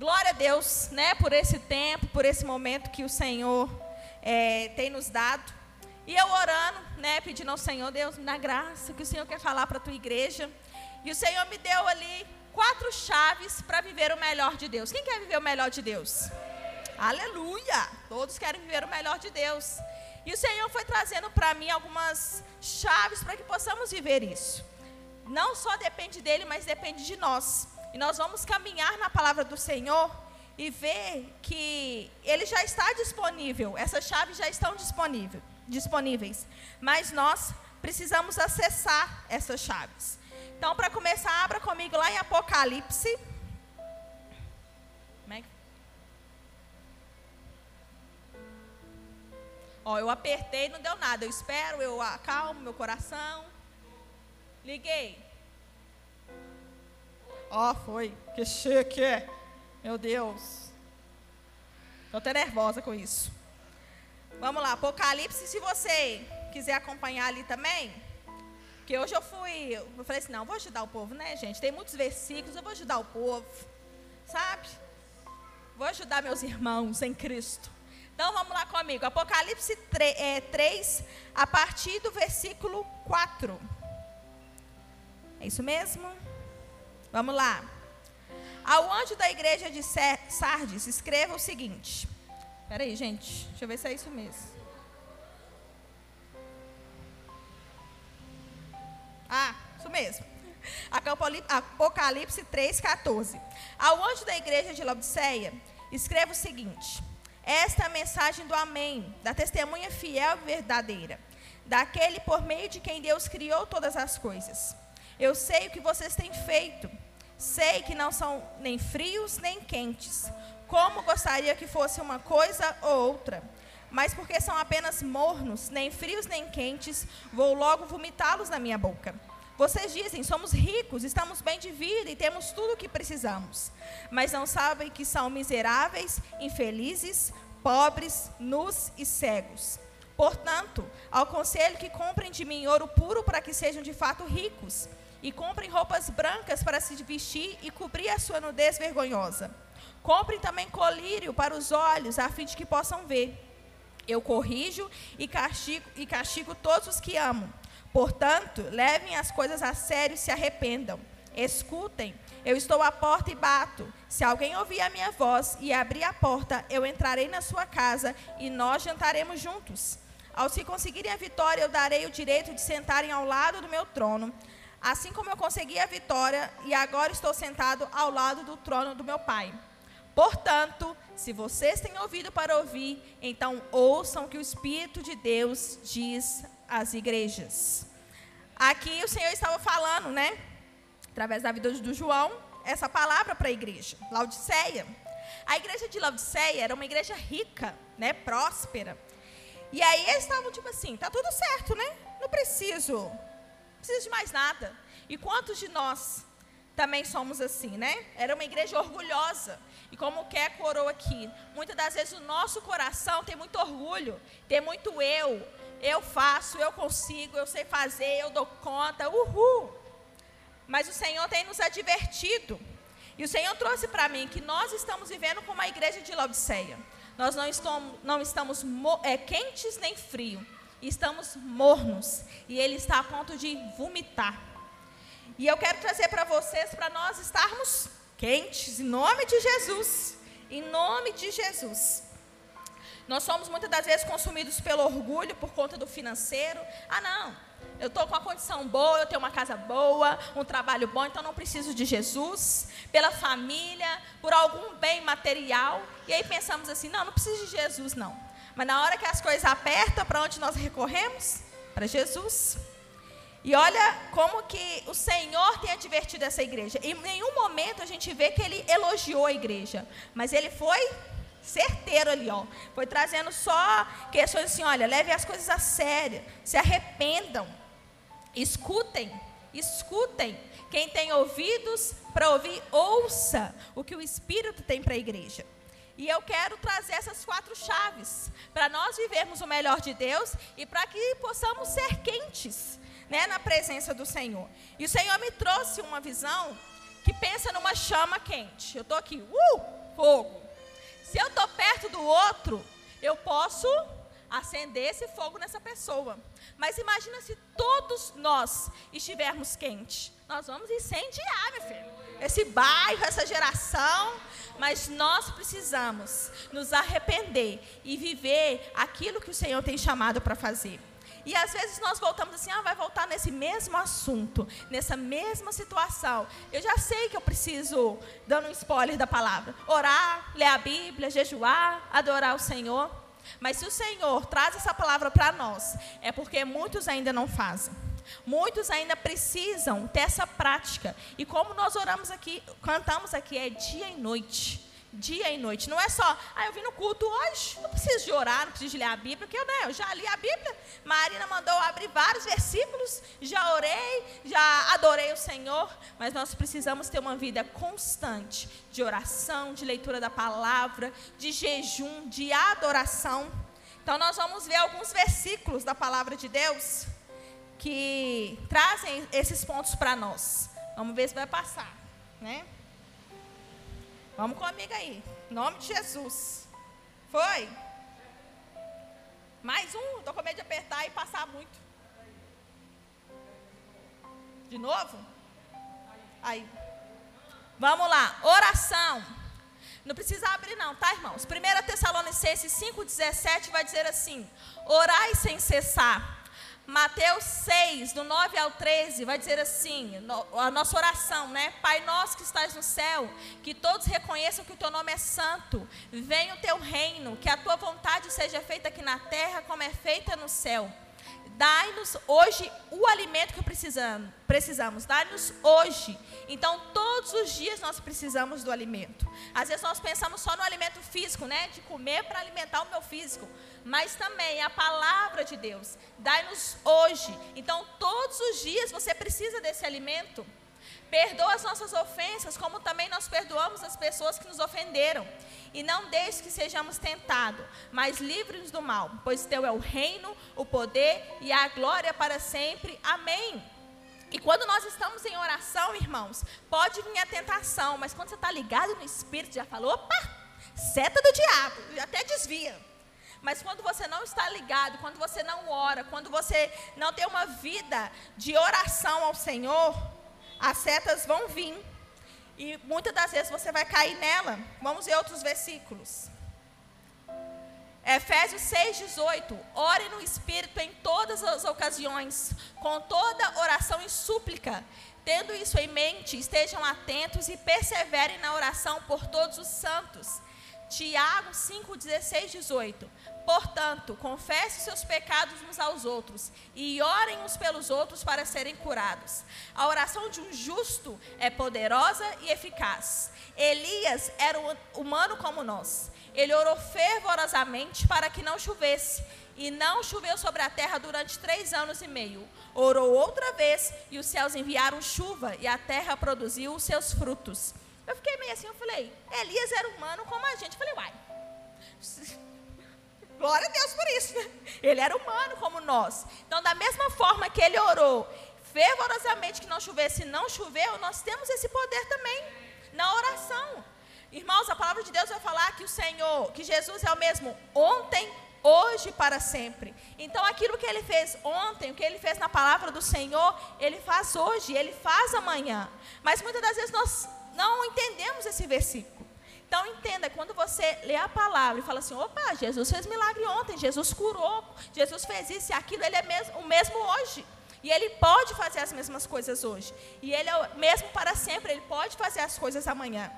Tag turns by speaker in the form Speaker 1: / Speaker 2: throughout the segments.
Speaker 1: Glória a Deus, né, por esse tempo, por esse momento que o Senhor é, tem nos dado. E eu orando, né, pedindo ao Senhor, Deus, na graça que o Senhor quer falar para a tua igreja. E o Senhor me deu ali quatro chaves para viver o melhor de Deus. Quem quer viver o melhor de Deus? Aleluia! Todos querem viver o melhor de Deus. E o Senhor foi trazendo para mim algumas chaves para que possamos viver isso. Não só depende dele, mas depende de nós. E nós vamos caminhar na palavra do Senhor e ver que ele já está disponível, essas chaves já estão disponível, disponíveis, mas nós precisamos acessar essas chaves. Então, para começar, abra comigo lá em Apocalipse. É. Ó, eu apertei, não deu nada. Eu espero, eu acalmo meu coração. Liguei. Ó, foi. Que chique. Meu Deus. Estou até nervosa com isso. Vamos lá, Apocalipse, se você quiser acompanhar ali também. Porque hoje eu fui, eu falei assim, não, vou ajudar o povo, né, gente? Tem muitos versículos, eu vou ajudar o povo. Sabe? Vou ajudar meus irmãos em Cristo. Então vamos lá comigo. Apocalipse 3, é, 3 a partir do versículo 4. É isso mesmo? Vamos lá. Ao anjo da igreja de Sardes, escreva o seguinte. Espera aí, gente. Deixa eu ver se é isso mesmo. Ah, isso mesmo. Apocalipse 3,14. Ao anjo da igreja de Laodiceia, escreva o seguinte: Esta é a mensagem do Amém, da testemunha fiel e verdadeira, daquele por meio de quem Deus criou todas as coisas. Eu sei o que vocês têm feito Sei que não são nem frios nem quentes, como gostaria que fosse uma coisa ou outra. Mas porque são apenas mornos, nem frios nem quentes, vou logo vomitá-los na minha boca. Vocês dizem: somos ricos, estamos bem de vida e temos tudo o que precisamos. Mas não sabem que são miseráveis, infelizes, pobres, nus e cegos. Portanto, aconselho que comprem de mim ouro puro para que sejam de fato ricos e comprem roupas brancas para se vestir e cobrir a sua nudez vergonhosa. Comprem também colírio para os olhos, a fim de que possam ver. Eu corrijo e castigo, e castigo todos os que amo. Portanto, levem as coisas a sério e se arrependam. Escutem, eu estou à porta e bato. Se alguém ouvir a minha voz e abrir a porta, eu entrarei na sua casa e nós jantaremos juntos. Aos que conseguirem a vitória, eu darei o direito de sentarem ao lado do meu trono assim como eu consegui a vitória e agora estou sentado ao lado do trono do meu Pai. Portanto, se vocês têm ouvido para ouvir, então ouçam o que o Espírito de Deus diz às igrejas. Aqui o Senhor estava falando, né? Através da vida do João, essa palavra para a igreja, Laodiceia. A igreja de Laodiceia era uma igreja rica, né? Próspera. E aí eles estavam tipo assim, tá tudo certo, né? Não preciso precisa de mais nada. E quantos de nós também somos assim, né? Era uma igreja orgulhosa. E como quer coroa aqui, muitas das vezes o nosso coração tem muito orgulho, tem muito eu. Eu faço, eu consigo, eu sei fazer, eu dou conta, uhul. Mas o Senhor tem nos advertido. E o Senhor trouxe para mim que nós estamos vivendo como a igreja de Laodiceia. Nós não estamos, não estamos é, quentes nem frios estamos mornos e ele está a ponto de vomitar. E eu quero trazer para vocês para nós estarmos quentes em nome de Jesus. Em nome de Jesus. Nós somos muitas das vezes consumidos pelo orgulho por conta do financeiro. Ah, não. Eu estou com uma condição boa, eu tenho uma casa boa, um trabalho bom, então não preciso de Jesus. Pela família, por algum bem material. E aí pensamos assim: não, não preciso de Jesus, não. Mas na hora que as coisas apertam, para onde nós recorremos? Para Jesus. E olha como que o Senhor tem advertido essa igreja. Em nenhum momento a gente vê que ele elogiou a igreja, mas ele foi certeiro ali, ó. Foi trazendo só questões assim, olha, leve as coisas a sério, se arrependam, escutem, escutem. Quem tem ouvidos para ouvir, ouça o que o Espírito tem para a igreja. E eu quero trazer essas quatro chaves para nós vivermos o melhor de Deus e para que possamos ser quentes né, na presença do Senhor. E o Senhor me trouxe uma visão que pensa numa chama quente. Eu estou aqui, uh, fogo. Se eu estou perto do outro, eu posso acender esse fogo nessa pessoa. Mas imagina se todos nós estivermos quentes. Nós vamos incendiar, meu filho. Esse bairro, essa geração. Mas nós precisamos nos arrepender e viver aquilo que o Senhor tem chamado para fazer. E às vezes nós voltamos assim, ah, vai voltar nesse mesmo assunto, nessa mesma situação. Eu já sei que eu preciso, dando um spoiler da palavra, orar, ler a Bíblia, jejuar, adorar o Senhor. Mas se o Senhor traz essa palavra para nós, é porque muitos ainda não fazem. Muitos ainda precisam ter essa prática. E como nós oramos aqui, cantamos aqui, é dia e noite dia e noite. Não é só, ah, eu vim no culto hoje, não preciso de orar, não preciso de ler a Bíblia, porque eu, né, eu já li a Bíblia. Marina mandou abrir vários versículos, já orei, já adorei o Senhor, mas nós precisamos ter uma vida constante de oração, de leitura da palavra, de jejum, de adoração. Então nós vamos ver alguns versículos da palavra de Deus que trazem esses pontos para nós. Vamos ver se vai passar, né? Vamos comigo aí. Em nome de Jesus. Foi? Mais um? Estou com medo de apertar e passar muito. De novo? Aí. Vamos lá. Oração. Não precisa abrir não, tá, irmãos? 1 Tessalonicenses 5,17 vai dizer assim: Orai sem cessar. Mateus 6, do 9 ao 13, vai dizer assim: a nossa oração, né? Pai nosso que estás no céu, que todos reconheçam que o teu nome é santo, venha o teu reino, que a tua vontade seja feita aqui na terra como é feita no céu. Dai-nos hoje o alimento que precisamos, precisamos. Dai-nos hoje. Então, todos os dias nós precisamos do alimento. Às vezes nós pensamos só no alimento físico, né? De comer para alimentar o meu físico. Mas também a palavra de Deus. Dai-nos hoje. Então, todos os dias você precisa desse alimento. Perdoa as nossas ofensas, como também nós perdoamos as pessoas que nos ofenderam. E não deixe que sejamos tentados, mas livre-nos do mal, pois teu é o reino, o poder e a glória para sempre. Amém. E quando nós estamos em oração, irmãos, pode vir a tentação, mas quando você está ligado no Espírito, já falou, opa, seta do diabo, até desvia. Mas quando você não está ligado, quando você não ora, quando você não tem uma vida de oração ao Senhor, as setas vão vir. E muitas das vezes você vai cair nela. Vamos ver outros versículos. Efésios 6,18. Ore no Espírito em todas as ocasiões, com toda oração e súplica. Tendo isso em mente, estejam atentos e perseverem na oração por todos os santos. Tiago 5, 16, 18. Portanto, confesse seus pecados uns aos outros e orem uns pelos outros para serem curados. A oração de um justo é poderosa e eficaz. Elias era humano como nós. Ele orou fervorosamente para que não chovesse. E não choveu sobre a terra durante três anos e meio. Orou outra vez e os céus enviaram chuva e a terra produziu os seus frutos. Eu fiquei meio assim, eu falei, Elias era humano como a gente. Eu falei, uai, glória a Deus por isso. Né? Ele era humano como nós. Então, da mesma forma que ele orou fervorosamente que não chovesse não choveu, nós temos esse poder também na oração. Irmãos, a palavra de Deus vai falar que o Senhor, que Jesus é o mesmo ontem, hoje para sempre. Então, aquilo que ele fez ontem, o que ele fez na palavra do Senhor, ele faz hoje, ele faz amanhã. Mas muitas das vezes nós não entendemos esse versículo. Então entenda, quando você lê a palavra e fala assim, opa, Jesus fez milagre ontem, Jesus curou, Jesus fez isso e aquilo, ele é mesmo, o mesmo hoje. E ele pode fazer as mesmas coisas hoje. E ele é o mesmo para sempre, ele pode fazer as coisas amanhã.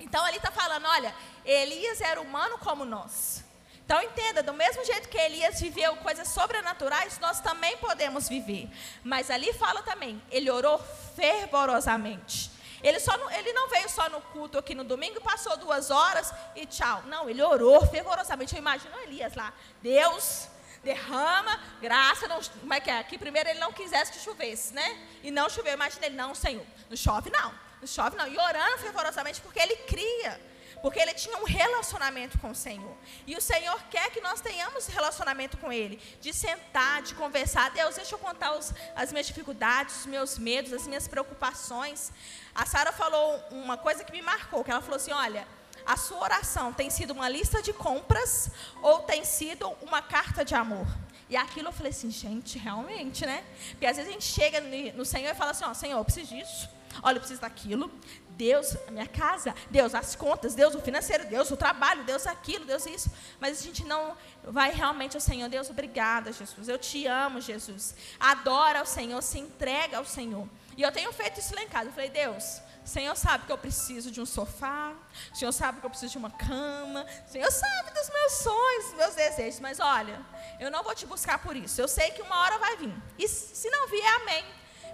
Speaker 1: Então ele está falando, olha, Elias era humano como nós. Então entenda, do mesmo jeito que Elias viveu coisas sobrenaturais, nós também podemos viver. Mas ali fala também, ele orou fervorosamente. Ele, só não, ele não veio só no culto aqui no domingo, passou duas horas e tchau. Não, ele orou fervorosamente. Eu imagino Elias lá. Deus, derrama graça. Não, como é que é? Que primeiro ele não quisesse que chovesse, né? E não choveu. Imagina ele, não, Senhor. Não chove, não. Não chove, não. E orando fervorosamente porque ele cria. Porque ele tinha um relacionamento com o Senhor. E o Senhor quer que nós tenhamos relacionamento com Ele. De sentar, de conversar. Deus, deixa eu contar os, as minhas dificuldades, os meus medos, as minhas preocupações. A Sara falou uma coisa que me marcou, que ela falou assim, olha, A sua oração tem sido uma lista de compras ou tem sido uma carta de amor? E aquilo eu falei assim, gente, realmente, né? Porque às vezes a gente chega no Senhor e fala assim, ó, Senhor, eu preciso disso. Olha, eu preciso daquilo. Deus, a minha casa. Deus, as contas. Deus, o financeiro. Deus, o trabalho. Deus, aquilo. Deus, isso. Mas a gente não vai realmente ao Senhor. Deus, obrigada, Jesus. Eu te amo, Jesus. Adora ao Senhor, se entrega ao Senhor. E eu tenho feito isso lá em casa. Eu falei, Deus, o Senhor sabe que eu preciso de um sofá. O Senhor sabe que eu preciso de uma cama. O Senhor sabe dos meus sonhos, dos meus desejos. Mas olha, eu não vou te buscar por isso. Eu sei que uma hora vai vir. E se não vier, amém.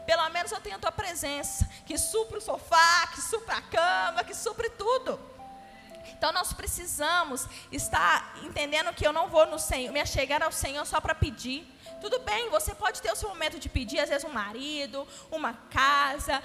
Speaker 1: Pelo menos eu tenho a tua presença, que supre o sofá, que supre a cama, que supre tudo. Então nós precisamos estar entendendo que eu não vou no Senhor, me achegar ao Senhor só para pedir. Tudo bem, você pode ter o seu momento de pedir, às vezes um marido, uma casa,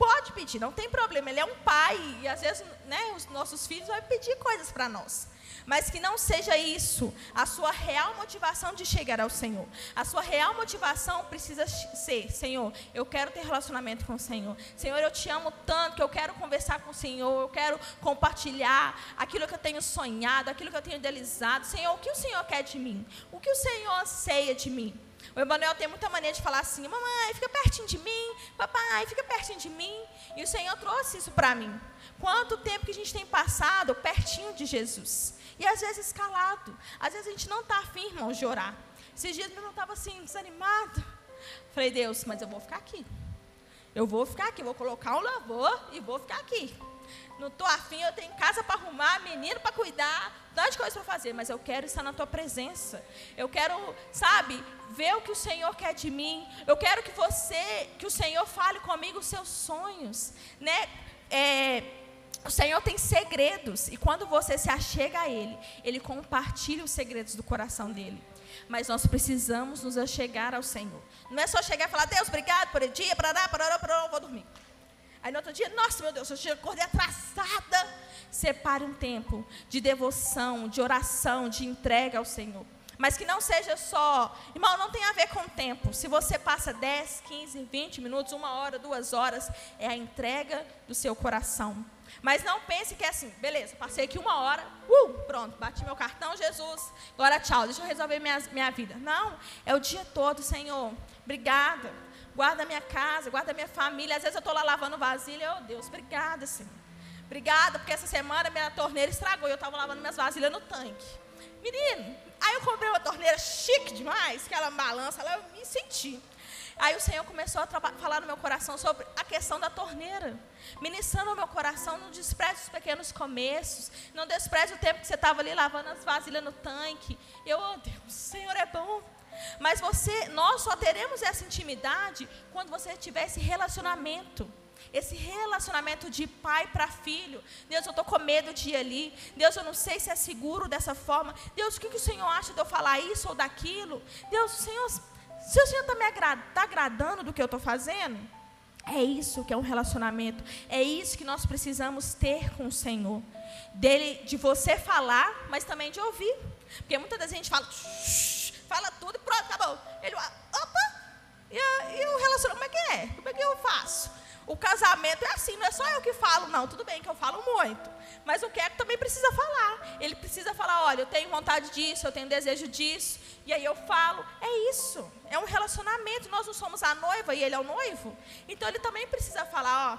Speaker 1: pode pedir, não tem problema. Ele é um pai e às vezes, né, os nossos filhos vão pedir coisas para nós mas que não seja isso a sua real motivação de chegar ao Senhor. A sua real motivação precisa ser: Senhor, eu quero ter relacionamento com o Senhor. Senhor, eu te amo tanto que eu quero conversar com o Senhor, eu quero compartilhar aquilo que eu tenho sonhado, aquilo que eu tenho idealizado. Senhor, o que o Senhor quer de mim? O que o Senhor anseia de mim? O Emanuel tem muita mania de falar assim: mamãe, fica pertinho de mim, papai, fica pertinho de mim. E o Senhor trouxe isso para mim. Quanto tempo que a gente tem passado pertinho de Jesus? E às vezes calado. Às vezes a gente não está afim, irmãos, de orar. Esses dias eu não estava assim, desanimado. Falei, Deus, mas eu vou ficar aqui. Eu vou ficar aqui, vou colocar um louvor e vou ficar aqui. Não estou afim, eu tenho casa para arrumar, menino para cuidar, tantas coisas para fazer, mas eu quero estar na tua presença. Eu quero, sabe, ver o que o Senhor quer de mim. Eu quero que você, que o Senhor fale comigo os seus sonhos, né? É, o Senhor tem segredos e quando você se achega a Ele, Ele compartilha os segredos do coração dele. Mas nós precisamos nos achegar ao Senhor. Não é só chegar e falar, Deus, obrigado por o dia, parará, parará, parará, vou dormir. Aí no outro dia, nossa, meu Deus, eu acordei atrasada. Separe um tempo de devoção, de oração, de entrega ao Senhor. Mas que não seja só, irmão, não tem a ver com tempo. Se você passa 10, 15, 20 minutos, uma hora, duas horas, é a entrega do seu coração. Mas não pense que é assim, beleza, passei aqui uma hora, uh, pronto, bati meu cartão, Jesus, agora tchau, deixa eu resolver minha, minha vida. Não, é o dia todo, Senhor, obrigada, guarda minha casa, guarda minha família. Às vezes eu estou lá lavando vasilha, oh Deus, obrigada, Senhor. Obrigada, porque essa semana minha torneira estragou e eu estava lavando minhas vasilhas no tanque. Menino, aí eu comprei uma torneira chique demais, que ela balança, ela, eu me senti. Aí o Senhor começou a falar no meu coração sobre a questão da torneira. Ministrando ao meu coração, não despreze os pequenos começos. Não despreze o tempo que você estava ali lavando as vasilhas no tanque. Eu, oh Deus, o Senhor é bom. Mas você, nós só teremos essa intimidade quando você tiver esse relacionamento. Esse relacionamento de pai para filho. Deus, eu estou com medo de ir ali. Deus, eu não sei se é seguro dessa forma. Deus, o que, que o Senhor acha de eu falar isso ou daquilo? Deus, o Senhor se o Senhor está me tá agradando do que eu estou fazendo, é isso que é um relacionamento. É isso que nós precisamos ter com o Senhor. Dele, de você falar, mas também de ouvir. Porque muitas vezes a gente fala, fala tudo e pronto, acabou. Ele, opa, e, e o relacionamento, como é que é? Como é que eu faço? O casamento é assim, não é só eu que falo, não. Tudo bem que eu falo muito. Mas o Keco também precisa falar. Ele precisa falar: olha, eu tenho vontade disso, eu tenho desejo disso. E aí eu falo: é isso. É um relacionamento. Nós não somos a noiva e ele é o noivo. Então ele também precisa falar: ó,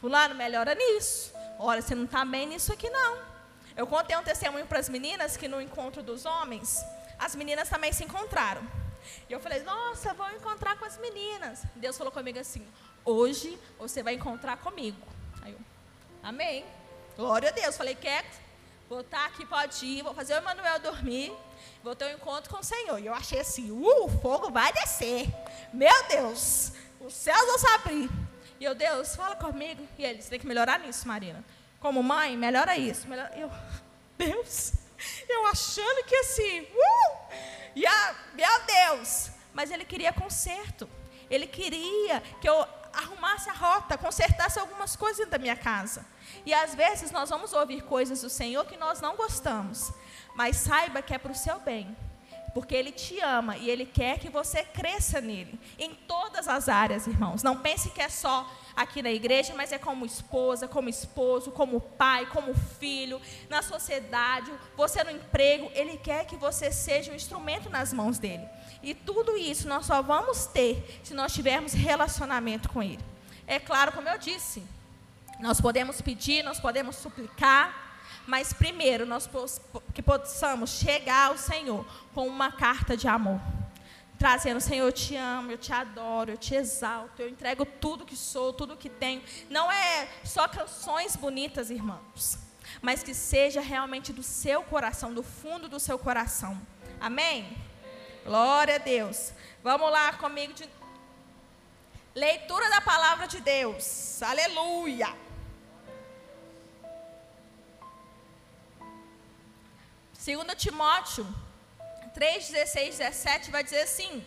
Speaker 1: Fulano, melhora nisso. Olha, você não está bem nisso aqui, não. Eu contei um testemunho para as meninas que no encontro dos homens, as meninas também se encontraram. E eu falei: nossa, vou encontrar com as meninas. Deus falou comigo assim: Hoje você vai encontrar comigo. Aí eu, amém. Glória a Deus. Falei, quer? Vou estar aqui, pode ir. Vou fazer o Emanuel dormir. Vou ter um encontro com o Senhor. E eu achei assim, uh, o fogo vai descer. Meu Deus, os céus vão se abrir. E eu, Deus, fala comigo. E ele, você tem que melhorar nisso, Marina. Como mãe, melhora isso. Melhora... Eu, Deus, eu achando que assim, uh, a, meu Deus. Mas ele queria conserto. Ele queria que eu arrumasse a rota, consertasse algumas coisas da minha casa. E às vezes nós vamos ouvir coisas do Senhor que nós não gostamos, mas saiba que é para o seu bem. Porque Ele te ama e Ele quer que você cresça nele, em todas as áreas, irmãos. Não pense que é só aqui na igreja, mas é como esposa, como esposo, como pai, como filho, na sociedade, você no emprego. Ele quer que você seja um instrumento nas mãos dele. E tudo isso nós só vamos ter se nós tivermos relacionamento com Ele. É claro, como eu disse, nós podemos pedir, nós podemos suplicar, mas primeiro nós que possamos chegar ao Senhor com uma carta de amor. Trazendo, Senhor, eu te amo, eu te adoro, eu te exalto, eu entrego tudo que sou, tudo que tenho. Não é só canções bonitas, irmãos, mas que seja realmente do seu coração, do fundo do seu coração. Amém? Glória a Deus. Vamos lá comigo de leitura da palavra de Deus. Aleluia. Segundo Timóteo 3, 16, 17 vai dizer assim: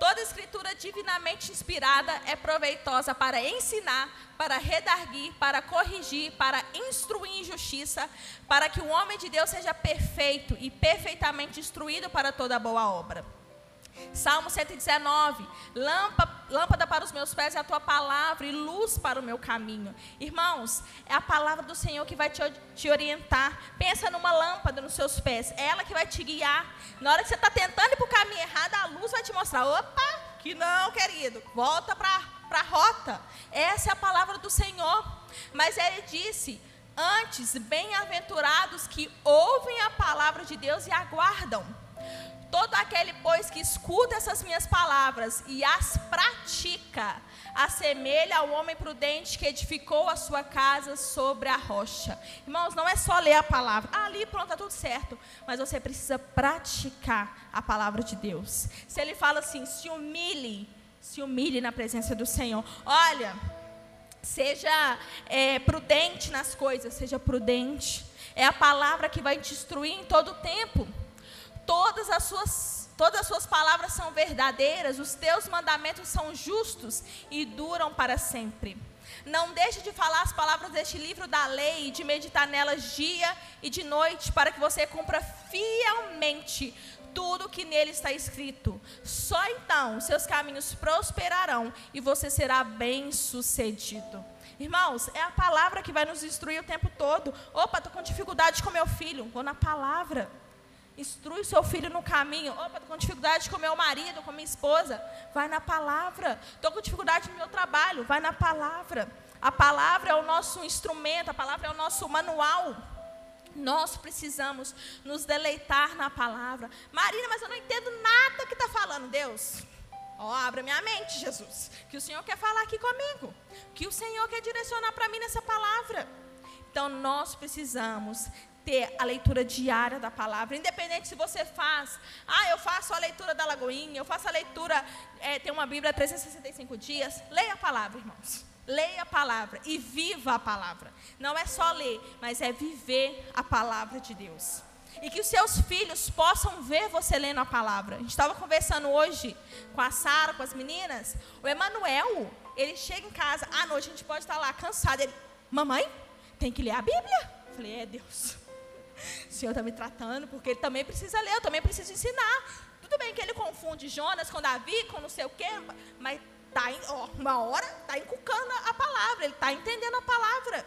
Speaker 1: Toda escritura divinamente inspirada é proveitosa para ensinar, para redarguir, para corrigir, para instruir em justiça, para que o homem de Deus seja perfeito e perfeitamente instruído para toda boa obra. Salmo 119, lâmpada, para os meus pés é a tua palavra e luz para o meu caminho. Irmãos, é a palavra do Senhor que vai te, te orientar. Pensa numa lâmpada nos seus pés, é ela que vai te guiar. Na hora que você está tentando ir para o caminho errado, a luz vai te mostrar: opa, que não, querido, volta para a rota. Essa é a palavra do Senhor. Mas ele disse: Antes, bem-aventurados que ouvem a palavra de Deus e aguardam. Todo aquele, pois, que escuta essas minhas palavras e as pratica, assemelha ao homem prudente que edificou a sua casa sobre a rocha. Irmãos, não é só ler a palavra. Ah, ali, pronto, está tudo certo. Mas você precisa praticar a palavra de Deus. Se ele fala assim, se humilhe, se humilhe na presença do Senhor. Olha, seja é, prudente nas coisas, seja prudente. É a palavra que vai te instruir em todo o tempo todas as suas todas as suas palavras são verdadeiras, os teus mandamentos são justos e duram para sempre. Não deixe de falar as palavras deste livro da lei e de meditar nelas dia e de noite, para que você cumpra fielmente tudo que nele está escrito. Só então seus caminhos prosperarão e você será bem-sucedido. Irmãos, é a palavra que vai nos instruir o tempo todo. Opa, estou com dificuldade com meu filho. Vou na palavra. Instrui seu filho no caminho. Opa, estou com dificuldade com meu marido, com minha esposa. Vai na palavra. Estou com dificuldade no meu trabalho. Vai na palavra. A palavra é o nosso instrumento, a palavra é o nosso manual. Nós precisamos nos deleitar na palavra. Marina, mas eu não entendo nada que está falando. Deus, ó, abra minha mente, Jesus. Que o Senhor quer falar aqui comigo. Que o Senhor quer direcionar para mim nessa palavra. Então nós precisamos ter a leitura diária da palavra, independente se você faz, ah, eu faço a leitura da Lagoinha, eu faço a leitura, é, tem uma Bíblia 365 dias, leia a palavra, irmãos. Leia a palavra e viva a palavra. Não é só ler, mas é viver a palavra de Deus. E que os seus filhos possam ver você lendo a palavra. A gente estava conversando hoje com a Sara, com as meninas. O Emanuel, ele chega em casa, à noite a gente pode estar lá cansado. Ele, mamãe, tem que ler a Bíblia. Eu falei, é Deus. O Senhor está me tratando, porque ele também precisa ler, eu também preciso ensinar. Tudo bem que ele confunde Jonas com Davi, com não sei o quê, mas tá ó, uma hora está encucando a palavra, ele está entendendo a palavra.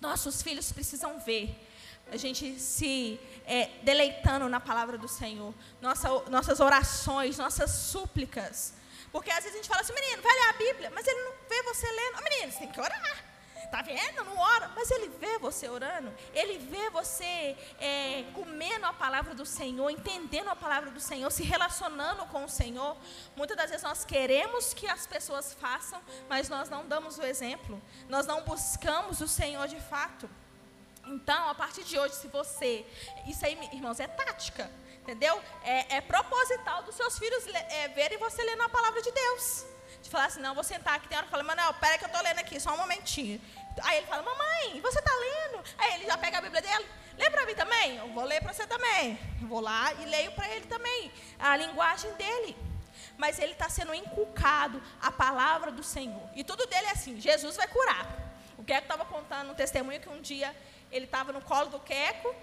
Speaker 1: Nossos filhos precisam ver a gente se é, deleitando na palavra do Senhor, Nossa, nossas orações, nossas súplicas. Porque às vezes a gente fala assim, menino, vai ler a Bíblia, mas ele não vê você lendo. Oh, menino, você tem que orar. Está vendo? Não ora. Mas ele vê você orando. Ele vê você é, comendo a palavra do Senhor, entendendo a palavra do Senhor, se relacionando com o Senhor. Muitas das vezes nós queremos que as pessoas façam, mas nós não damos o exemplo. Nós não buscamos o Senhor de fato. Então, a partir de hoje, se você. Isso aí, irmãos, é tática. Entendeu? É, é proposital dos seus filhos é, verem você lendo a palavra de Deus. De falar assim, não, vou sentar aqui. Tem hora que eu falo, Manuel, pera que eu estou lendo aqui, só um momentinho. Aí ele fala, mamãe, você está lendo? Aí ele já pega a Bíblia dele, lê para mim também? Eu vou ler para você também. Vou lá e leio para ele também. A linguagem dele. Mas ele está sendo inculcado a palavra do Senhor. E tudo dele é assim: Jesus vai curar. O Queco estava contando um testemunho que um dia ele estava no colo do Queco,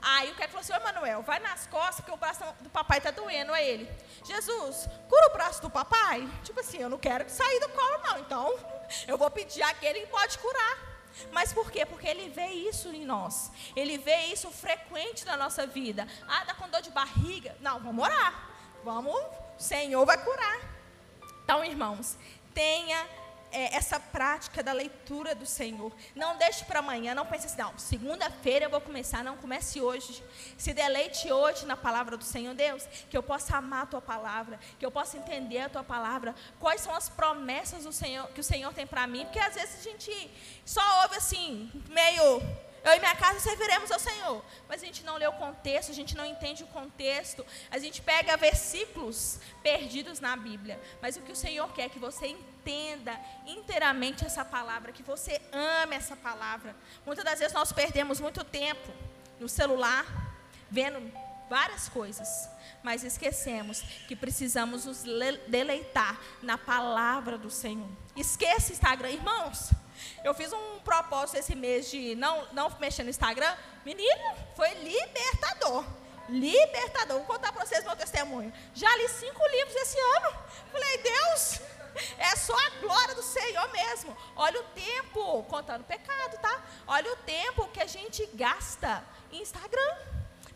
Speaker 1: Aí o que que falou assim, ô Manuel, vai nas costas, porque o braço do papai está doendo. Aí ele, Jesus, cura o braço do papai? Tipo assim, eu não quero sair do colo, não. Então, eu vou pedir aquele que pode curar. Mas por quê? Porque ele vê isso em nós. Ele vê isso frequente na nossa vida. Ah, dá com dor de barriga. Não, vamos orar. Vamos, o Senhor vai curar. Então, irmãos, tenha é, essa prática da leitura do Senhor. Não deixe para amanhã, não pense assim, não, segunda-feira eu vou começar, não comece hoje. Se deleite hoje na palavra do Senhor, Deus, que eu possa amar a tua palavra, que eu possa entender a tua palavra, quais são as promessas do Senhor que o Senhor tem para mim, porque às vezes a gente só ouve assim, meio eu e minha casa serviremos ao Senhor. Mas a gente não lê o contexto, a gente não entende o contexto. A gente pega versículos perdidos na Bíblia. Mas o que o Senhor quer é que você entenda inteiramente essa palavra, que você ame essa palavra. Muitas das vezes nós perdemos muito tempo no celular, vendo várias coisas, mas esquecemos que precisamos nos deleitar na palavra do Senhor. Esqueça Instagram, irmãos. Eu fiz um propósito esse mês de não, não mexer no Instagram. Menino, foi libertador. Libertador. Vou contar para vocês meu testemunho. Já li cinco livros esse ano. Falei, Deus, é só a glória do Senhor mesmo. Olha o tempo, contando pecado, tá? Olha o tempo que a gente gasta em Instagram.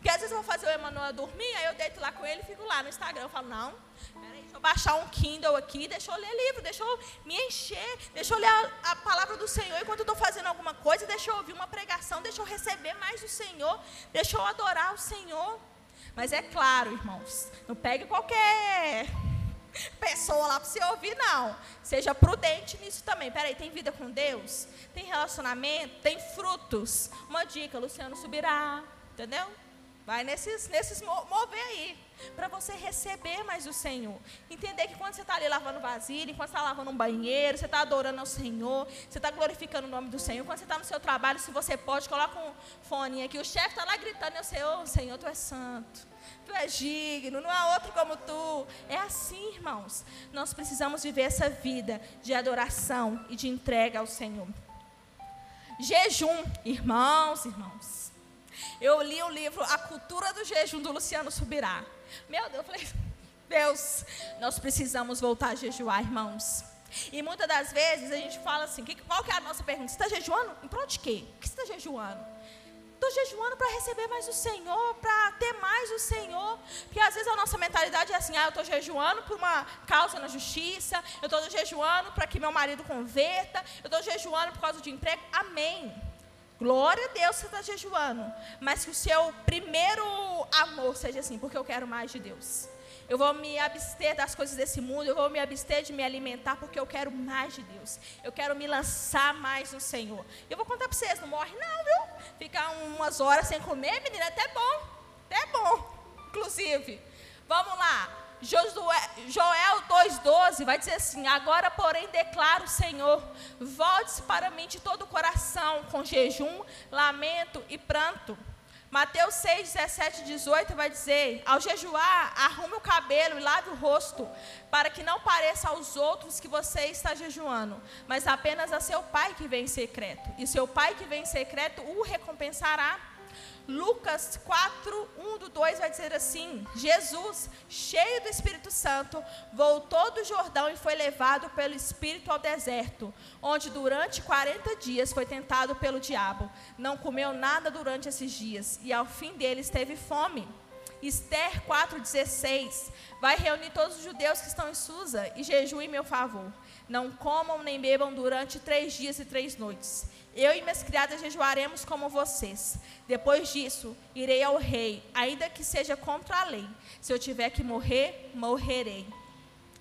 Speaker 1: Porque às vezes eu vou fazer o Emanuel dormir, aí eu deito lá com ele e fico lá no Instagram. Eu falo, não, peraí, deixa eu baixar um Kindle aqui, deixa eu ler livro, deixa eu me encher, deixa eu ler a, a palavra do Senhor enquanto eu estou fazendo alguma coisa, deixa eu ouvir uma pregação, deixa eu receber mais do Senhor, deixa eu adorar o Senhor. Mas é claro, irmãos, não pegue qualquer pessoa lá para você ouvir, não. Seja prudente nisso também. Peraí, tem vida com Deus? Tem relacionamento? Tem frutos? Uma dica, Luciano subirá, entendeu? Vai nesses, nesses mover aí, para você receber mais do Senhor. Entender que quando você está ali lavando vasilha, enquanto está lavando um banheiro, você está adorando ao Senhor, você está glorificando o nome do Senhor. Quando você está no seu trabalho, se você pode, coloca um fone aqui. O chefe está lá gritando, sei, oh, Senhor, Tu és santo. Tu és digno, não há outro como tu. É assim, irmãos. Nós precisamos viver essa vida de adoração e de entrega ao Senhor. Jejum, irmãos, irmãos. Eu li o livro A Cultura do Jejum do Luciano Subirá. Meu Deus, eu falei, Deus, nós precisamos voltar a jejuar, irmãos. E muitas das vezes a gente fala assim, qual que é a nossa pergunta? Você está jejuando? Em prol de quê? O que você está jejuando? Estou jejuando para receber mais o Senhor, para ter mais o Senhor. Porque às vezes a nossa mentalidade é assim: ah, eu estou jejuando por uma causa na justiça, eu estou jejuando para que meu marido converta, eu estou jejuando por causa de emprego. Amém. Glória a Deus que você está jejuando. Mas que o seu primeiro amor seja assim, porque eu quero mais de Deus. Eu vou me abster das coisas desse mundo, eu vou me abster de me alimentar porque eu quero mais de Deus. Eu quero me lançar mais no Senhor. Eu vou contar para vocês, não morre não, viu? Ficar umas horas sem comer, menina, até bom. Até bom, inclusive. Vamos lá. Joel 2,12 vai dizer assim: Agora, porém, declara o Senhor: volte-se para mim de todo o coração, com jejum, lamento e pranto. Mateus 6, 17 e 18 vai dizer: Ao jejuar, arrume o cabelo e lave o rosto, para que não pareça aos outros que você está jejuando, mas apenas a seu pai que vem em secreto. E seu pai que vem em secreto o recompensará. Lucas 4, 1 do 2 vai dizer assim: Jesus, cheio do Espírito Santo, voltou do Jordão e foi levado pelo Espírito ao deserto, onde durante 40 dias foi tentado pelo diabo. Não comeu nada durante esses dias e ao fim deles teve fome. Esther 4,16 vai reunir todos os judeus que estão em Susa e jejuem em meu favor. Não comam nem bebam durante três dias e três noites. Eu e minhas criadas jejuaremos como vocês. Depois disso, irei ao rei, ainda que seja contra a lei. Se eu tiver que morrer, morrerei.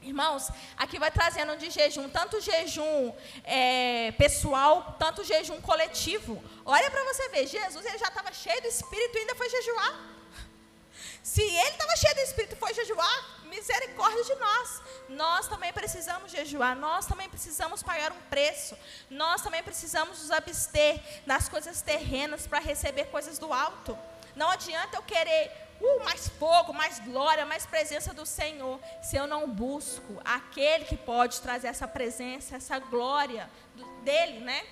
Speaker 1: Irmãos, aqui vai trazendo de jejum, tanto jejum é, pessoal, tanto jejum coletivo. Olha para você ver, Jesus ele já estava cheio do Espírito e ainda foi jejuar. Se ele estava cheio do Espírito e foi jejuar, misericórdia de nós. Nós também precisamos jejuar, nós também precisamos pagar um preço, nós também precisamos nos abster das coisas terrenas para receber coisas do alto. Não adianta eu querer uh, mais fogo, mais glória, mais presença do Senhor, se eu não busco aquele que pode trazer essa presença, essa glória dele, né?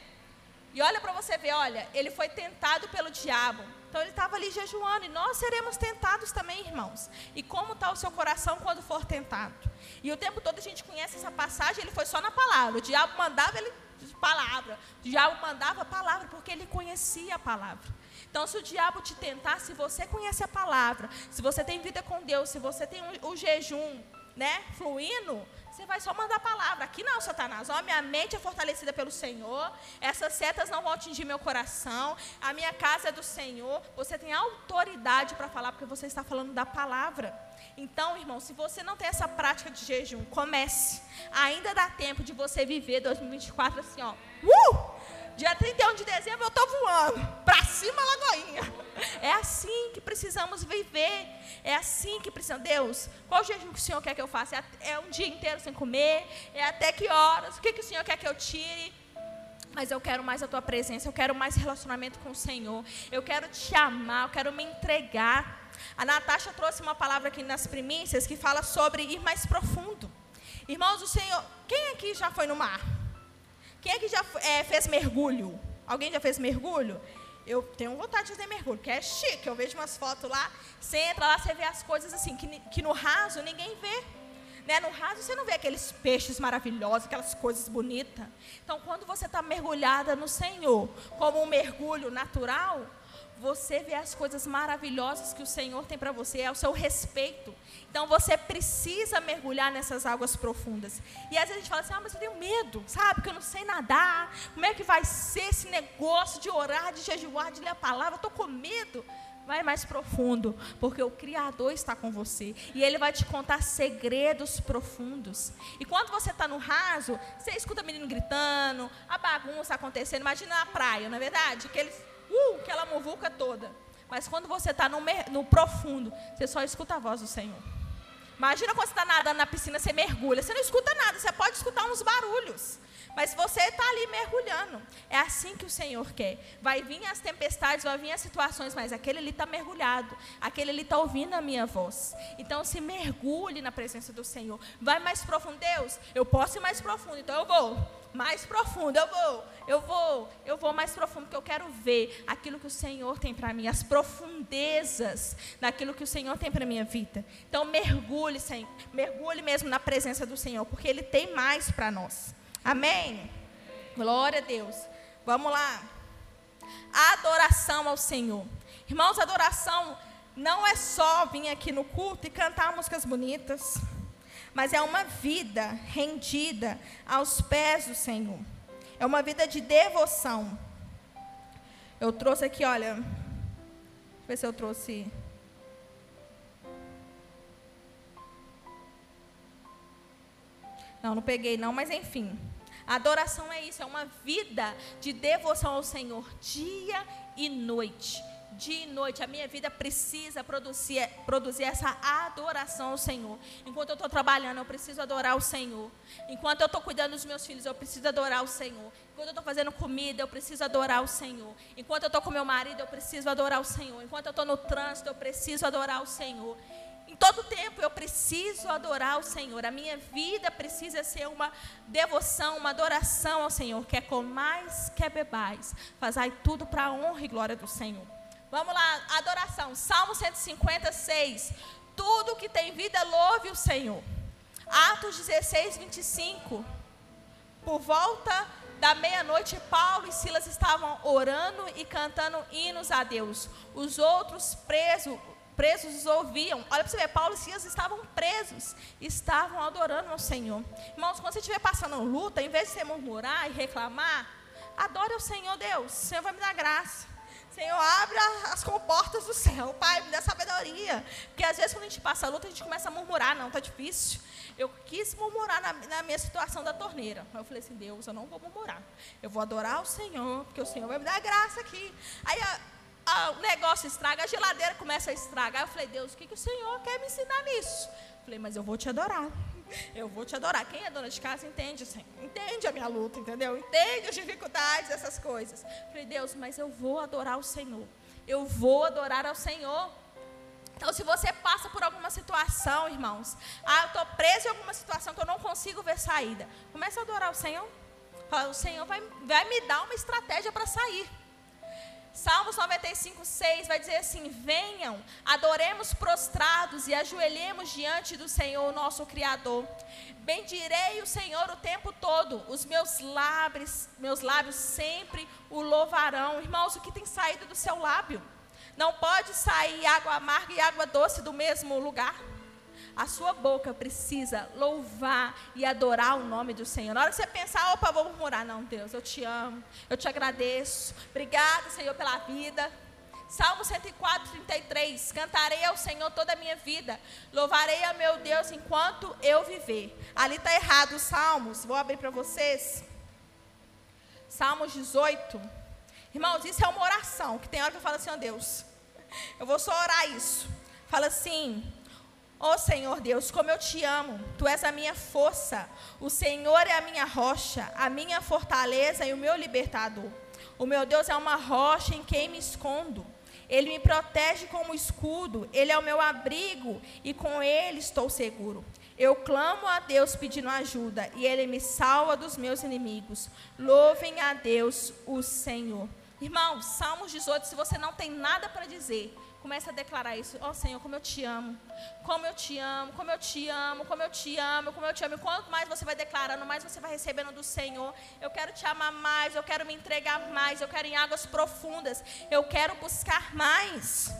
Speaker 1: E olha para você ver, olha, ele foi tentado pelo diabo. Então ele estava ali jejuando. E nós seremos tentados também, irmãos. E como está o seu coração quando for tentado? E o tempo todo a gente conhece essa passagem, ele foi só na palavra. O diabo mandava ele palavra. O diabo mandava palavra porque ele conhecia a palavra. Então, se o diabo te tentar, se você conhece a palavra, se você tem vida com Deus, se você tem o, jejum, né, fluindo, você vai só mandar a palavra. Aqui não, Satanás. Ó, minha mente é fortalecida pelo Senhor. Essas setas não vão atingir meu coração. A minha casa é do Senhor. Você tem autoridade para falar, porque você está falando da palavra. Então, irmão, se você não tem essa prática de jejum, comece. Ainda dá tempo de você viver 2024 assim, ó. Uh! Dia 31 de dezembro eu estou voando. Para que precisamos viver. É assim que precisamos. Deus, qual jejum que o Senhor quer que eu faça? É, é um dia inteiro sem comer? É até que horas? O que, que o Senhor quer que eu tire? Mas eu quero mais a tua presença, eu quero mais relacionamento com o Senhor. Eu quero te amar, eu quero me entregar. A Natasha trouxe uma palavra aqui nas primícias que fala sobre ir mais profundo. Irmãos, o Senhor, quem aqui já foi no mar? Quem aqui já é, fez mergulho? Alguém já fez mergulho? Eu tenho vontade de fazer mergulho, que é chique. Eu vejo umas fotos lá, você entra lá, você vê as coisas assim, que, que no raso ninguém vê. Né? No raso você não vê aqueles peixes maravilhosos, aquelas coisas bonitas. Então, quando você está mergulhada no Senhor, como um mergulho natural, você vê as coisas maravilhosas que o Senhor tem para você, é o seu respeito. Então você precisa mergulhar nessas águas profundas. E às vezes a gente fala assim: ah, mas eu tenho medo, sabe? Porque eu não sei nadar. Como é que vai ser esse negócio de orar, de jejuar, de ler a palavra? Eu estou com medo. Vai mais profundo, porque o Criador está com você. E Ele vai te contar segredos profundos. E quando você está no raso, você escuta menino gritando, a bagunça acontecendo. Imagina na praia, não é verdade? Que eles uh, aquela muvuca toda. Mas quando você está no, no, profundo, você só escuta a voz do Senhor. Imagina quando você está nadando na piscina, você mergulha. Você não escuta nada, você pode escutar uns barulhos. Mas você está ali mergulhando. É assim que o Senhor quer. Vai vir as tempestades, vai vir as situações, mas aquele ali está mergulhado. Aquele ali está ouvindo a minha voz. Então se mergulhe na presença do Senhor. Vai mais profundo. Deus, eu posso ir mais profundo, então eu vou mais profundo. Eu vou, eu vou, eu vou mais profundo, porque eu quero ver aquilo que o Senhor tem para mim, as profundezas daquilo que o Senhor tem para minha vida. Então mergulhe, Senhor, mergulhe mesmo na presença do Senhor, porque Ele tem mais para nós. Amém? Glória a Deus. Vamos lá. Adoração ao Senhor. Irmãos, adoração não é só vir aqui no culto e cantar músicas bonitas mas é uma vida rendida aos pés do Senhor. É uma vida de devoção. Eu trouxe aqui, olha, deixa eu ver se eu trouxe. Não, não peguei não, mas enfim. Adoração é isso, é uma vida de devoção ao Senhor, dia e noite dia e noite. A minha vida precisa produzir, produzir essa adoração ao Senhor. Enquanto eu estou trabalhando, eu preciso adorar o Senhor. Enquanto eu estou cuidando dos meus filhos, eu preciso adorar o Senhor. Enquanto eu estou fazendo comida, eu preciso adorar o Senhor. Enquanto eu estou com meu marido, eu preciso adorar o Senhor. Enquanto eu estou no trânsito, eu preciso adorar o Senhor. Em todo tempo eu preciso adorar o Senhor. A minha vida precisa ser uma devoção, uma adoração ao Senhor. Quer comais, quer bebais. Fazai tudo para a honra e glória do Senhor. Vamos lá, adoração. Salmo 156. Tudo que tem vida, louve o Senhor. Atos 16, 25. Por volta da meia-noite, Paulo e Silas estavam orando e cantando hinos a Deus. Os outros presos, presos os ouviam. Olha para você ver, Paulo e Silas estavam presos, estavam adorando ao Senhor. Irmãos, quando você estiver passando luta, em vez de você murmurar e reclamar, adore ao Senhor Deus. O Senhor vai me dar graça. Senhor, abre as comportas do céu. Pai, me dá sabedoria. Porque às vezes quando a gente passa a luta, a gente começa a murmurar. Não, está difícil. Eu quis murmurar na, na, minha situação da torneira. Mas eu falei assim, Deus, eu não vou murmurar. Eu vou adorar o Senhor, porque o Senhor vai me dar graça aqui. Aí a, a, o negócio estraga, a geladeira começa a estragar. Eu falei, Deus, o que, que o Senhor quer me ensinar nisso? Eu falei, mas eu vou te adorar. Eu vou te adorar. Quem é dona de casa entende, Senhor. Entende a minha luta, entendeu? Entende as dificuldades, essas coisas. Falei, Deus, mas eu vou adorar o Senhor. Eu vou adorar ao Senhor. Então, se você passa por alguma situação, irmãos, ah, eu estou preso em alguma situação que eu não consigo ver saída, comece a adorar o Senhor. Fala, o Senhor vai, vai me dar uma estratégia para sair. Salmos 95, 6 vai dizer assim: Venham, adoremos prostrados e ajoelhemos diante do Senhor, nosso Criador. Bendirei o Senhor o tempo todo, os meus lábios, meus lábios sempre o louvarão. Irmãos, o que tem saído do seu lábio? Não pode sair água amarga e água doce do mesmo lugar. A sua boca precisa louvar e adorar o nome do Senhor. Na hora que você pensar, opa, vou murmurar. Não, Deus, eu te amo, eu te agradeço. Obrigada, Senhor, pela vida. Salmo 104, 33. Cantarei ao Senhor toda a minha vida. Louvarei a meu Deus enquanto eu viver. Ali está errado os salmos. Vou abrir para vocês. Salmos 18. Irmãos, isso é uma oração. Que tem hora que eu falo assim, ó oh, Deus. Eu vou só orar isso. Fala assim: Ó oh, Senhor Deus, como eu te amo, tu és a minha força, o Senhor é a minha rocha, a minha fortaleza e o meu libertador. O meu Deus é uma rocha em quem me escondo. Ele me protege como escudo, ele é o meu abrigo e com ele estou seguro. Eu clamo a Deus pedindo ajuda e ele me salva dos meus inimigos. Louvem a Deus, o Senhor. Irmãos, Salmos 18, se você não tem nada para dizer, Começa a declarar isso. Ó oh, Senhor, como eu te amo. Como eu te amo, como eu te amo, como eu te amo, como eu te amo. E quanto mais você vai declarando, mais você vai recebendo do Senhor. Eu quero te amar mais, eu quero me entregar mais, eu quero em águas profundas. Eu quero buscar mais.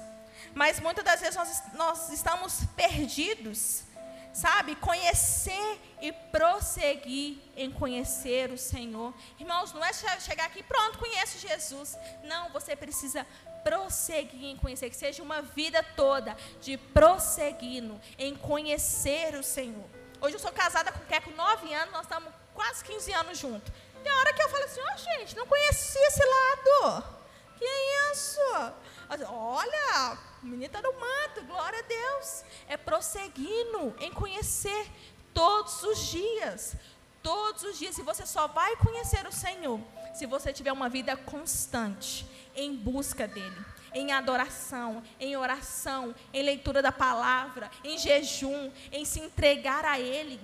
Speaker 1: Mas muitas das vezes nós, nós estamos perdidos. Sabe? Conhecer e prosseguir em conhecer o Senhor. Irmãos, não é chegar aqui, pronto, conheço Jesus. Não, você precisa prosseguir em conhecer, que seja uma vida toda de prosseguindo em conhecer o Senhor. Hoje eu sou casada com o com 9 anos, nós estamos quase 15 anos juntos. Tem hora que eu falo assim, ó oh, gente, não conheci esse lado. Que é isso? Olha, menina está no manto, glória a Deus. É prosseguindo em conhecer todos os dias. Todos os dias. E você só vai conhecer o Senhor se você tiver uma vida constante em busca dele, em adoração, em oração, em leitura da palavra, em jejum, em se entregar a ele,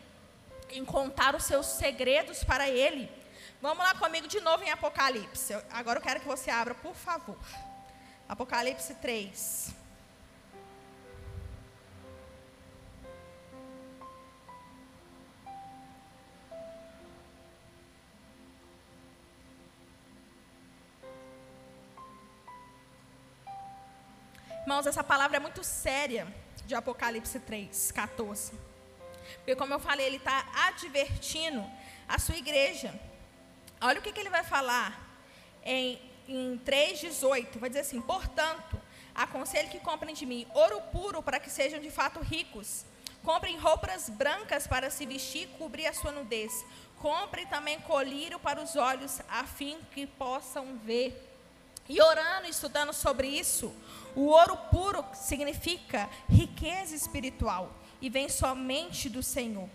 Speaker 1: em contar os seus segredos para ele. Vamos lá comigo de novo em Apocalipse. Agora eu quero que você abra, por favor. Apocalipse 3. Irmãos, essa palavra é muito séria de Apocalipse 3, 14. Porque, como eu falei, ele está advertindo a sua igreja. Olha o que, que ele vai falar em, em 3,18. Vai dizer assim: Portanto, aconselho que comprem de mim ouro puro para que sejam de fato ricos. Comprem roupas brancas para se vestir e cobrir a sua nudez. Comprem também colírio para os olhos, a fim que possam ver. E orando, estudando sobre isso, o ouro puro significa riqueza espiritual e vem somente do Senhor.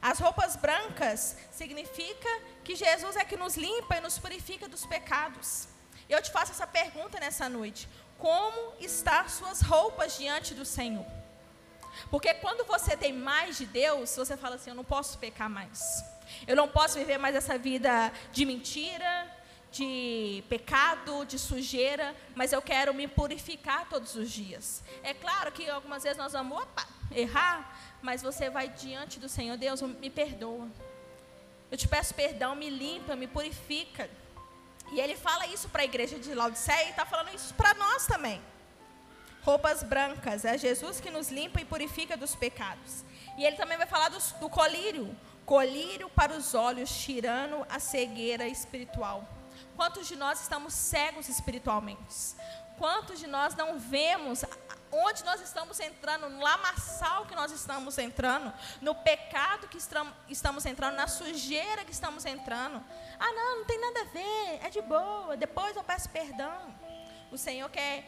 Speaker 1: As roupas brancas significa que Jesus é que nos limpa e nos purifica dos pecados. Eu te faço essa pergunta nessa noite: como estão suas roupas diante do Senhor? Porque quando você tem mais de Deus, você fala assim: eu não posso pecar mais. Eu não posso viver mais essa vida de mentira, de pecado, de sujeira, mas eu quero me purificar todos os dias. É claro que algumas vezes nós vamos opa, errar, mas você vai diante do Senhor, Deus, me perdoa. Eu te peço perdão, me limpa, me purifica. E ele fala isso para a igreja de Laodiceia e está falando isso para nós também. Roupas brancas, é Jesus que nos limpa e purifica dos pecados. E ele também vai falar do, do colírio, colírio para os olhos, tirando a cegueira espiritual. Quantos de nós estamos cegos espiritualmente? Quantos de nós não vemos onde nós estamos entrando, no lamaçal que nós estamos entrando, no pecado que estamos entrando, na sujeira que estamos entrando? Ah, não, não tem nada a ver, é de boa, depois eu peço perdão. O Senhor quer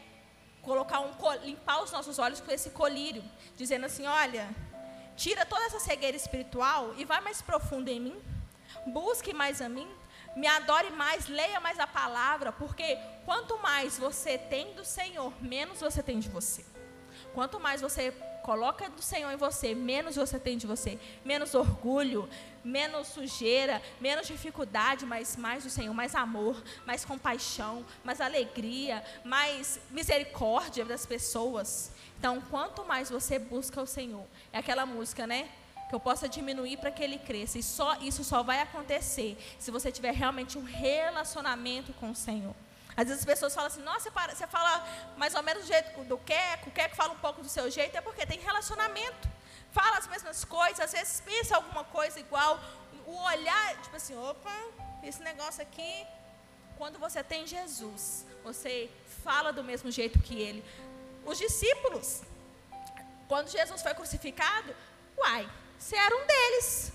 Speaker 1: colocar um limpar os nossos olhos com esse colírio, dizendo assim: olha, tira toda essa cegueira espiritual e vai mais profundo em mim. Busque mais a mim, me adore mais, leia mais a palavra, porque quanto mais você tem do Senhor, menos você tem de você. Quanto mais você coloca do Senhor em você, menos você tem de você, menos orgulho, menos sujeira, menos dificuldade, mas mais do Senhor, mais amor, mais compaixão, mais alegria, mais misericórdia das pessoas. Então, quanto mais você busca o Senhor, é aquela música, né? Que eu possa diminuir para que ele cresça. E só isso só vai acontecer se você tiver realmente um relacionamento com o Senhor. Às vezes as pessoas falam assim, nossa, você fala mais ou menos do jeito do Queco, o Queco fala um pouco do seu jeito, é porque tem relacionamento. Fala as mesmas coisas, às vezes pensa alguma coisa igual. O olhar, tipo assim, opa, esse negócio aqui. Quando você tem Jesus, você fala do mesmo jeito que ele. Os discípulos, quando Jesus foi crucificado, uai, você era um deles.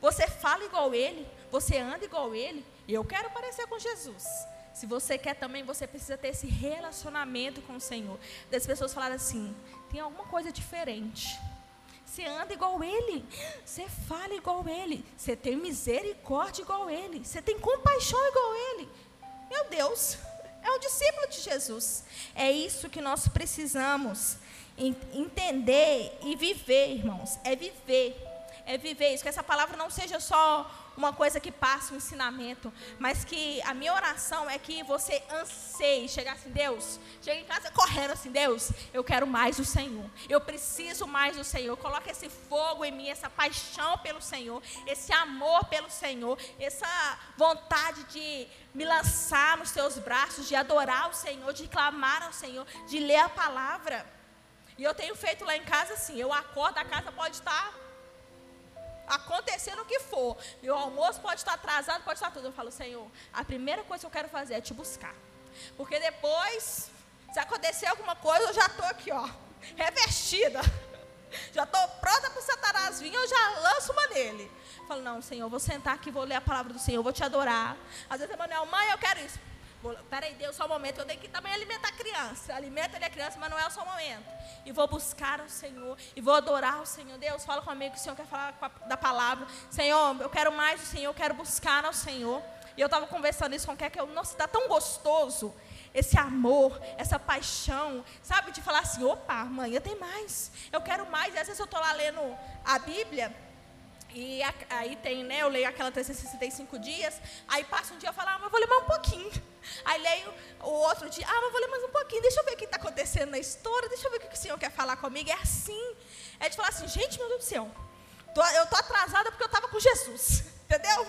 Speaker 1: Você fala igual ele, você anda igual ele. Eu quero parecer com Jesus. Se você quer também, você precisa ter esse relacionamento com o Senhor. Das pessoas falarem assim: tem alguma coisa diferente. Você anda igual ele, você fala igual ele, você tem misericórdia igual ele, você tem compaixão igual ele. Meu Deus, é o discípulo de Jesus. É isso que nós precisamos entender e viver, irmãos. É viver. É viver isso. Que essa palavra não seja só uma coisa que passa um ensinamento, mas que a minha oração é que você anseie chegar assim, Deus, chega em casa correndo assim, Deus, eu quero mais do Senhor, eu preciso mais do Senhor, coloca esse fogo em mim, essa paixão pelo Senhor, esse amor pelo Senhor, essa vontade de me lançar nos seus braços, de adorar o Senhor, de clamar ao Senhor, de ler a palavra. E eu tenho feito lá em casa assim, eu acordo, a casa pode estar acontecendo o que for. Meu almoço pode estar atrasado, pode estar tudo. Eu falo, Senhor, a primeira coisa que eu quero fazer é te buscar. Porque depois, se acontecer alguma coisa, eu já estou aqui, ó, revestida. Já estou pronta para Satanás vir, eu já lanço uma nele. Eu falo, não, Senhor, vou sentar aqui, vou ler a palavra do Senhor, vou te adorar. Às vezes, Emanuel, mãe, eu quero isso. Peraí, Deus, só um momento. Eu tenho que também alimentar a criança. Alimenta a criança, mas não é só um momento. E vou buscar o Senhor. E vou adorar o Senhor. Deus, fala comigo o Senhor quer falar da palavra. Senhor, eu quero mais do Senhor. Eu quero buscar ao Senhor. E eu estava conversando isso com o que eu, nossa, está tão gostoso esse amor, essa paixão, sabe? De falar assim, opa, amanhã tem mais. Eu quero mais. E às vezes eu estou lá lendo a Bíblia. E aí tem, né? Eu leio aquela 365 dias. Aí passa um dia eu falo, ah, mas eu vou mais um pouquinho. Aí leio o outro dia, ah, mas vou ler mais um pouquinho, deixa eu ver o que está acontecendo na história, deixa eu ver o que o Senhor quer falar comigo. É assim. É de falar assim, gente, meu Deus do céu, tô, eu estou atrasada porque eu estava com Jesus. Entendeu?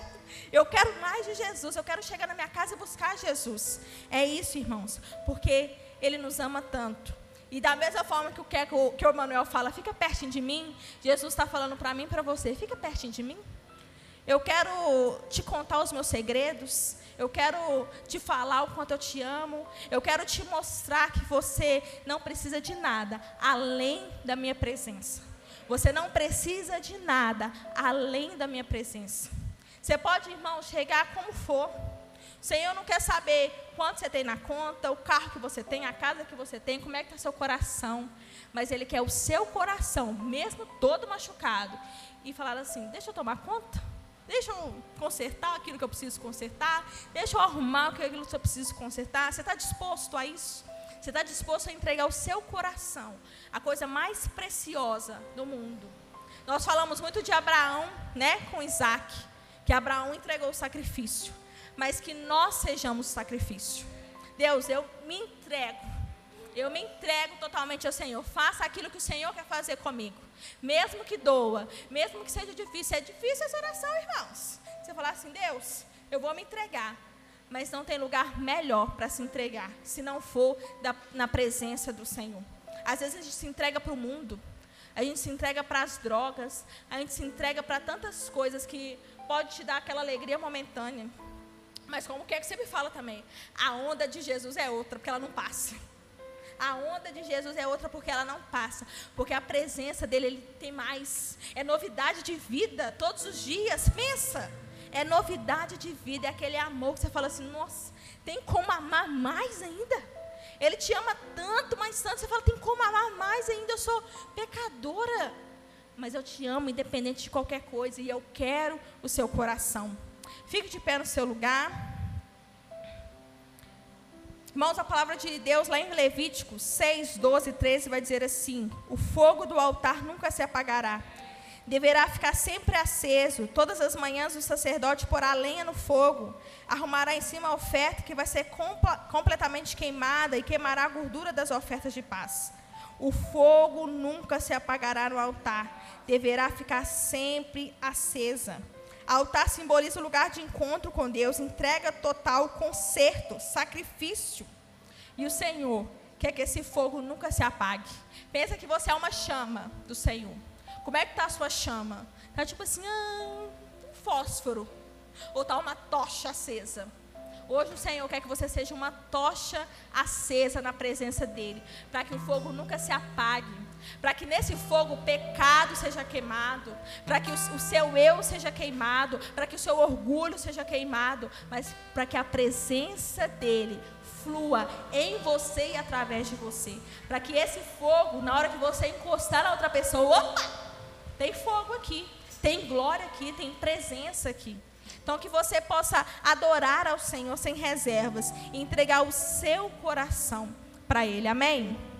Speaker 1: Eu quero mais de Jesus, eu quero chegar na minha casa e buscar Jesus. É isso, irmãos, porque Ele nos ama tanto. E da mesma forma que o que, que o Manuel fala, fica pertinho de mim, Jesus está falando para mim e para você, fica pertinho de mim. Eu quero te contar os meus segredos, eu quero te falar o quanto eu te amo, eu quero te mostrar que você não precisa de nada além da minha presença. Você não precisa de nada além da minha presença. Você pode, irmão, chegar como for. O Senhor não quer saber quanto você tem na conta, o carro que você tem, a casa que você tem, como é que está seu coração. Mas Ele quer o seu coração, mesmo todo machucado. E falar assim: deixa eu tomar conta. Deixa eu consertar aquilo que eu preciso consertar. Deixa eu arrumar aquilo que eu preciso consertar. Você está disposto a isso? Você está disposto a entregar o seu coração, a coisa mais preciosa do mundo. Nós falamos muito de Abraão, né, com Isaac, que Abraão entregou o sacrifício mas que nós sejamos sacrifício. Deus, eu me entrego. Eu me entrego totalmente ao Senhor. Faça aquilo que o Senhor quer fazer comigo. Mesmo que doa, mesmo que seja difícil. É difícil essa oração, irmãos. Você falar assim, Deus, eu vou me entregar. Mas não tem lugar melhor para se entregar, se não for da, na presença do Senhor. Às vezes a gente se entrega para o mundo, a gente se entrega para as drogas, a gente se entrega para tantas coisas que pode te dar aquela alegria momentânea. Mas como que é que você me fala também? A onda de Jesus é outra, porque ela não passa. A onda de Jesus é outra porque ela não passa. Porque a presença dele, ele tem mais. É novidade de vida todos os dias. Pensa. É novidade de vida. É aquele amor que você fala assim: nossa, tem como amar mais ainda? Ele te ama tanto, mas tanto. Você fala: tem como amar mais ainda? Eu sou pecadora. Mas eu te amo, independente de qualquer coisa. E eu quero o seu coração. Fique de pé no seu lugar. Irmãos, a palavra de Deus lá em Levítico 6, 12 e 13 vai dizer assim: O fogo do altar nunca se apagará. Deverá ficar sempre aceso. Todas as manhãs o sacerdote porá lenha no fogo, arrumará em cima a oferta que vai ser completamente queimada e queimará a gordura das ofertas de paz. O fogo nunca se apagará no altar, deverá ficar sempre acesa. Altar simboliza o lugar de encontro com Deus, entrega total, conserto, sacrifício. E o Senhor quer que esse fogo nunca se apague. Pensa que você é uma chama do Senhor. Como é que está a sua chama? Está tipo assim, ah, um fósforo. Ou está uma tocha acesa. Hoje o Senhor quer que você seja uma tocha acesa na presença dEle, para que o fogo nunca se apague, para que nesse fogo o pecado seja queimado, para que o, o, seu eu seja queimado, para que o seu orgulho seja queimado, mas para que a presença dEle flua em você e através de você, para que esse fogo, na hora que você encostar na outra pessoa, opa, tem fogo aqui, tem glória aqui, tem presença aqui. Então, que você possa adorar ao Senhor sem reservas e entregar o seu coração para Ele. Amém?